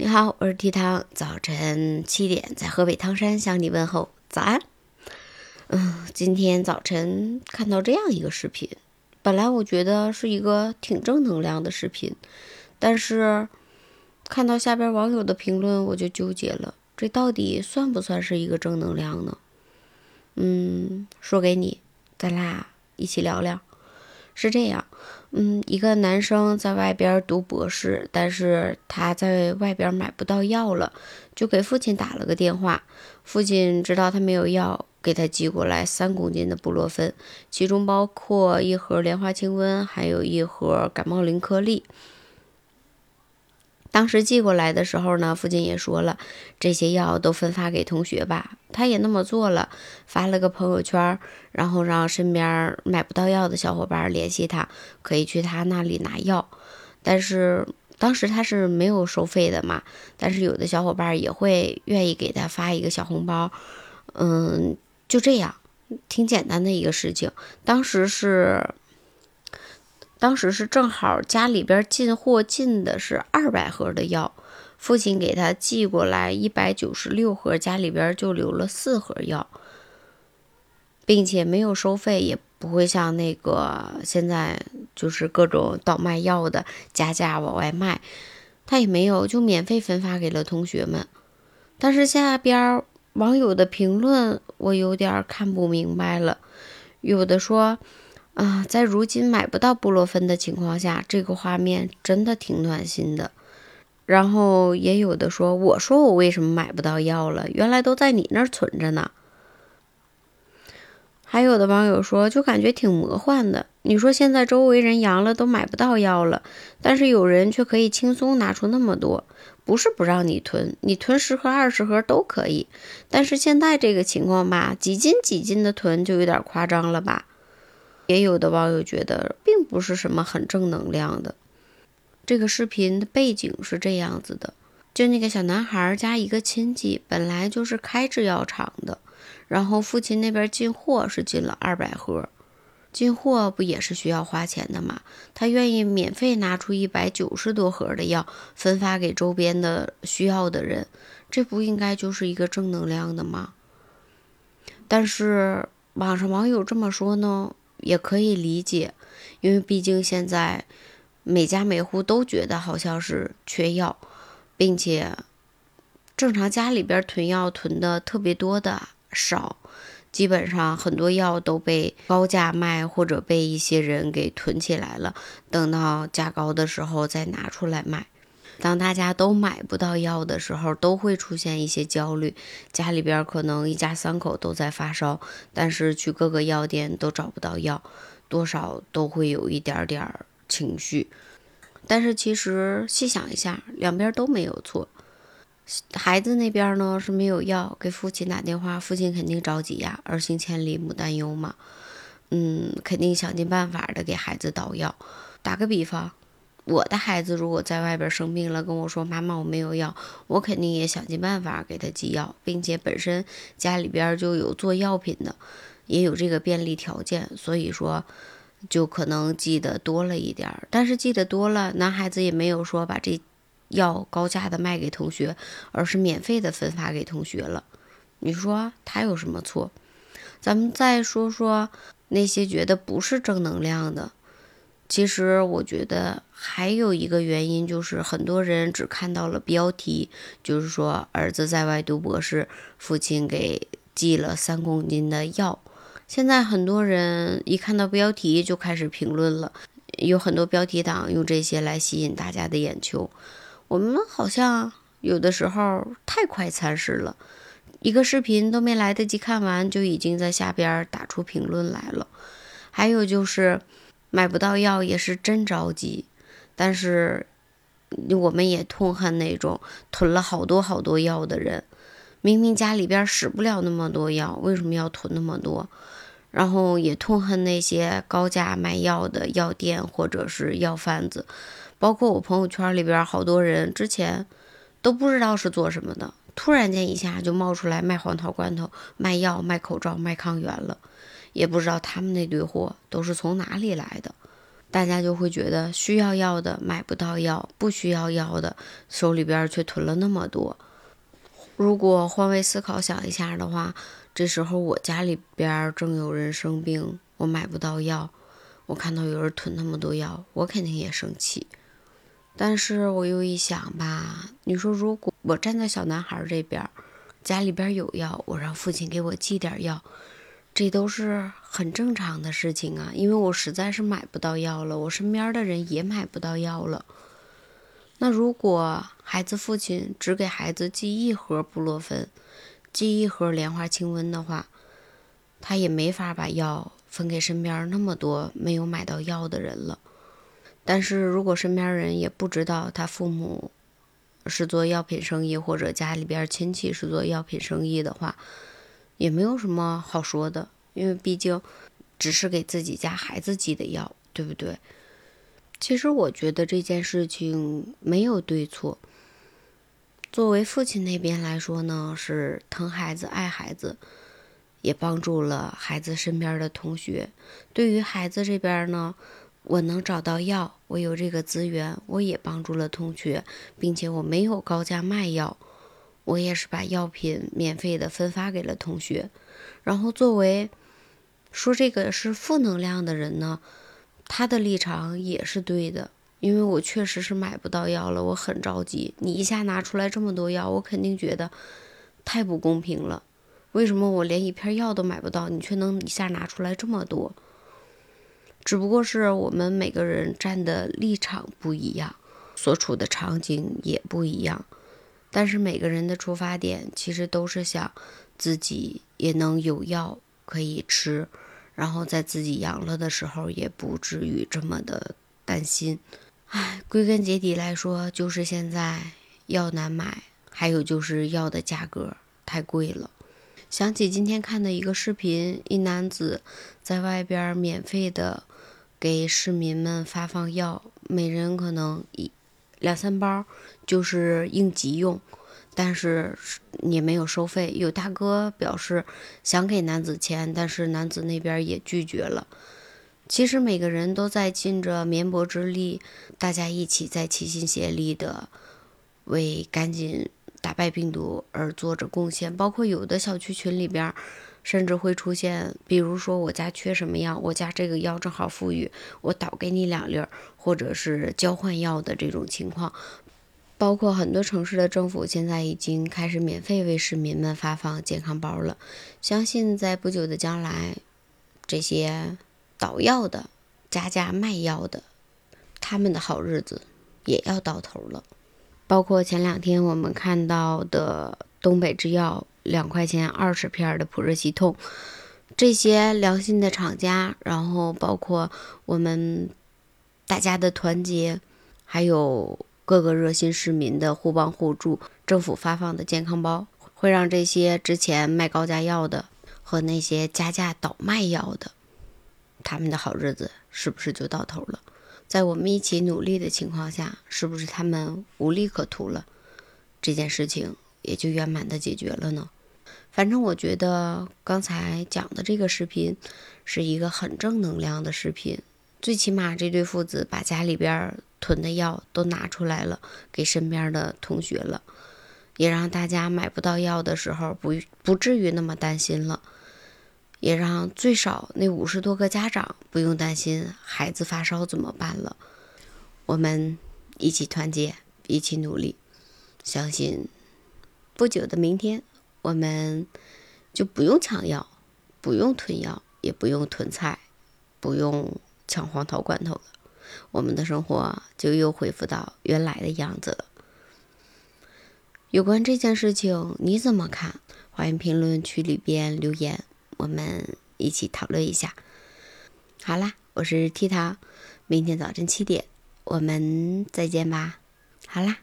你好，我是提汤。早晨七点，在河北唐山向你问候，早安。嗯，今天早晨看到这样一个视频，本来我觉得是一个挺正能量的视频，但是看到下边网友的评论，我就纠结了，这到底算不算是一个正能量呢？嗯，说给你，咱俩一起聊聊。是这样，嗯，一个男生在外边读博士，但是他在外边买不到药了，就给父亲打了个电话。父亲知道他没有药，给他寄过来三公斤的布洛芬，其中包括一盒莲花清瘟，还有一盒感冒灵颗粒。当时寄过来的时候呢，父亲也说了，这些药都分发给同学吧。他也那么做了，发了个朋友圈，然后让身边买不到药的小伙伴联系他，可以去他那里拿药。但是当时他是没有收费的嘛，但是有的小伙伴也会愿意给他发一个小红包。嗯，就这样，挺简单的一个事情。当时是。当时是正好家里边进货进的是二百盒的药，父亲给他寄过来一百九十六盒，家里边就留了四盒药，并且没有收费，也不会像那个现在就是各种倒卖药的加价往外卖，他也没有，就免费分发给了同学们。但是下边网友的评论我有点看不明白了，有的说。啊，在如今买不到布洛芬的情况下，这个画面真的挺暖心的。然后也有的说，我说我为什么买不到药了？原来都在你那儿存着呢。还有的网友说，就感觉挺魔幻的。你说现在周围人阳了都买不到药了，但是有人却可以轻松拿出那么多，不是不让你囤，你囤十盒二十盒都可以。但是现在这个情况吧，几斤几斤的囤就有点夸张了吧。也有的网友觉得并不是什么很正能量的。这个视频的背景是这样子的：就那个小男孩加一个亲戚，本来就是开制药厂的，然后父亲那边进货是进了二百盒，进货不也是需要花钱的吗？他愿意免费拿出一百九十多盒的药分发给周边的需要的人，这不应该就是一个正能量的吗？但是网上网友这么说呢？也可以理解，因为毕竟现在每家每户都觉得好像是缺药，并且正常家里边囤药囤的特别多的少，基本上很多药都被高价卖或者被一些人给囤起来了，等到价高的时候再拿出来卖。当大家都买不到药的时候，都会出现一些焦虑。家里边可能一家三口都在发烧，但是去各个药店都找不到药，多少都会有一点点情绪。但是其实细想一下，两边都没有错。孩子那边呢是没有药，给父亲打电话，父亲肯定着急呀，儿行千里母担忧嘛。嗯，肯定想尽办法的给孩子倒药。打个比方。我的孩子如果在外边生病了，跟我说妈妈我没有药，我肯定也想尽办法给他寄药，并且本身家里边就有做药品的，也有这个便利条件，所以说就可能寄的多了一点儿。但是寄的多了，男孩子也没有说把这药高价的卖给同学，而是免费的分发给同学了。你说他有什么错？咱们再说说那些觉得不是正能量的。其实我觉得还有一个原因，就是很多人只看到了标题，就是说儿子在外读博士，父亲给寄了三公斤的药。现在很多人一看到标题就开始评论了，有很多标题党用这些来吸引大家的眼球。我们好像有的时候太快餐式了，一个视频都没来得及看完，就已经在下边打出评论来了。还有就是。买不到药也是真着急，但是我们也痛恨那种囤了好多好多药的人。明明家里边使不了那么多药，为什么要囤那么多？然后也痛恨那些高价卖药的药店或者是药贩子。包括我朋友圈里边好多人之前都不知道是做什么的，突然间一下就冒出来卖黄桃罐头、卖药、卖口罩、卖抗原了。也不知道他们那堆货都是从哪里来的。大家就会觉得需要药的买不到药，不需要药的手里边却囤了那么多。如果换位思考想一下的话，这时候我家里边正有人生病，我买不到药，我看到有人囤那么多药，我肯定也生气。但是我又一想吧，你说如果我站在小男孩这边，家里边有药，我让父亲给我寄点药，这都是很正常的事情啊。因为我实在是买不到药了，我身边的人也买不到药了。那如果孩子父亲只给孩子寄一盒布洛芬，寄一盒莲花清瘟的话，他也没法把药分给身边那么多没有买到药的人了。但是如果身边人也不知道他父母是做药品生意，或者家里边亲戚是做药品生意的话，也没有什么好说的，因为毕竟只是给自己家孩子寄的药，对不对？其实我觉得这件事情没有对错。作为父亲那边来说呢，是疼孩子、爱孩子，也帮助了孩子身边的同学。对于孩子这边呢？我能找到药，我有这个资源，我也帮助了同学，并且我没有高价卖药，我也是把药品免费的分发给了同学。然后作为说这个是负能量的人呢，他的立场也是对的，因为我确实是买不到药了，我很着急。你一下拿出来这么多药，我肯定觉得太不公平了。为什么我连一片药都买不到，你却能一下拿出来这么多？只不过是我们每个人站的立场不一样，所处的场景也不一样，但是每个人的出发点其实都是想自己也能有药可以吃，然后在自己阳了的时候也不至于这么的担心。唉，归根结底来说，就是现在药难买，还有就是药的价格太贵了。想起今天看的一个视频，一男子在外边免费的。给市民们发放药，每人可能一两三包，就是应急用，但是也没有收费。有大哥表示想给男子钱，但是男子那边也拒绝了。其实每个人都在尽着绵薄之力，大家一起在齐心协力的为赶紧打败病毒而做着贡献，包括有的小区群里边。甚至会出现，比如说我家缺什么药，我家这个药正好富裕，我倒给你两粒儿，或者是交换药的这种情况。包括很多城市的政府现在已经开始免费为市民们发放健康包了。相信在不久的将来，这些倒药的、加价卖药的，他们的好日子也要到头了。包括前两天我们看到的东北制药。两块钱二十片的普热西痛，这些良心的厂家，然后包括我们大家的团结，还有各个热心市民的互帮互助，政府发放的健康包，会让这些之前卖高价药的和那些加价倒卖药的，他们的好日子是不是就到头了？在我们一起努力的情况下，是不是他们无利可图了？这件事情也就圆满的解决了呢？反正我觉得刚才讲的这个视频是一个很正能量的视频，最起码这对父子把家里边囤的药都拿出来了，给身边的同学了，也让大家买不到药的时候不不至于那么担心了，也让最少那五十多个家长不用担心孩子发烧怎么办了。我们一起团结，一起努力，相信不久的明天。我们就不用抢药，不用囤药，也不用囤菜，不用抢黄桃罐头了。我们的生活就又恢复到原来的样子了。有关这件事情你怎么看？欢迎评论区里边留言，我们一起讨论一下。好啦，我是 T 糖，明天早晨七点我们再见吧。好啦，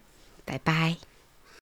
拜拜。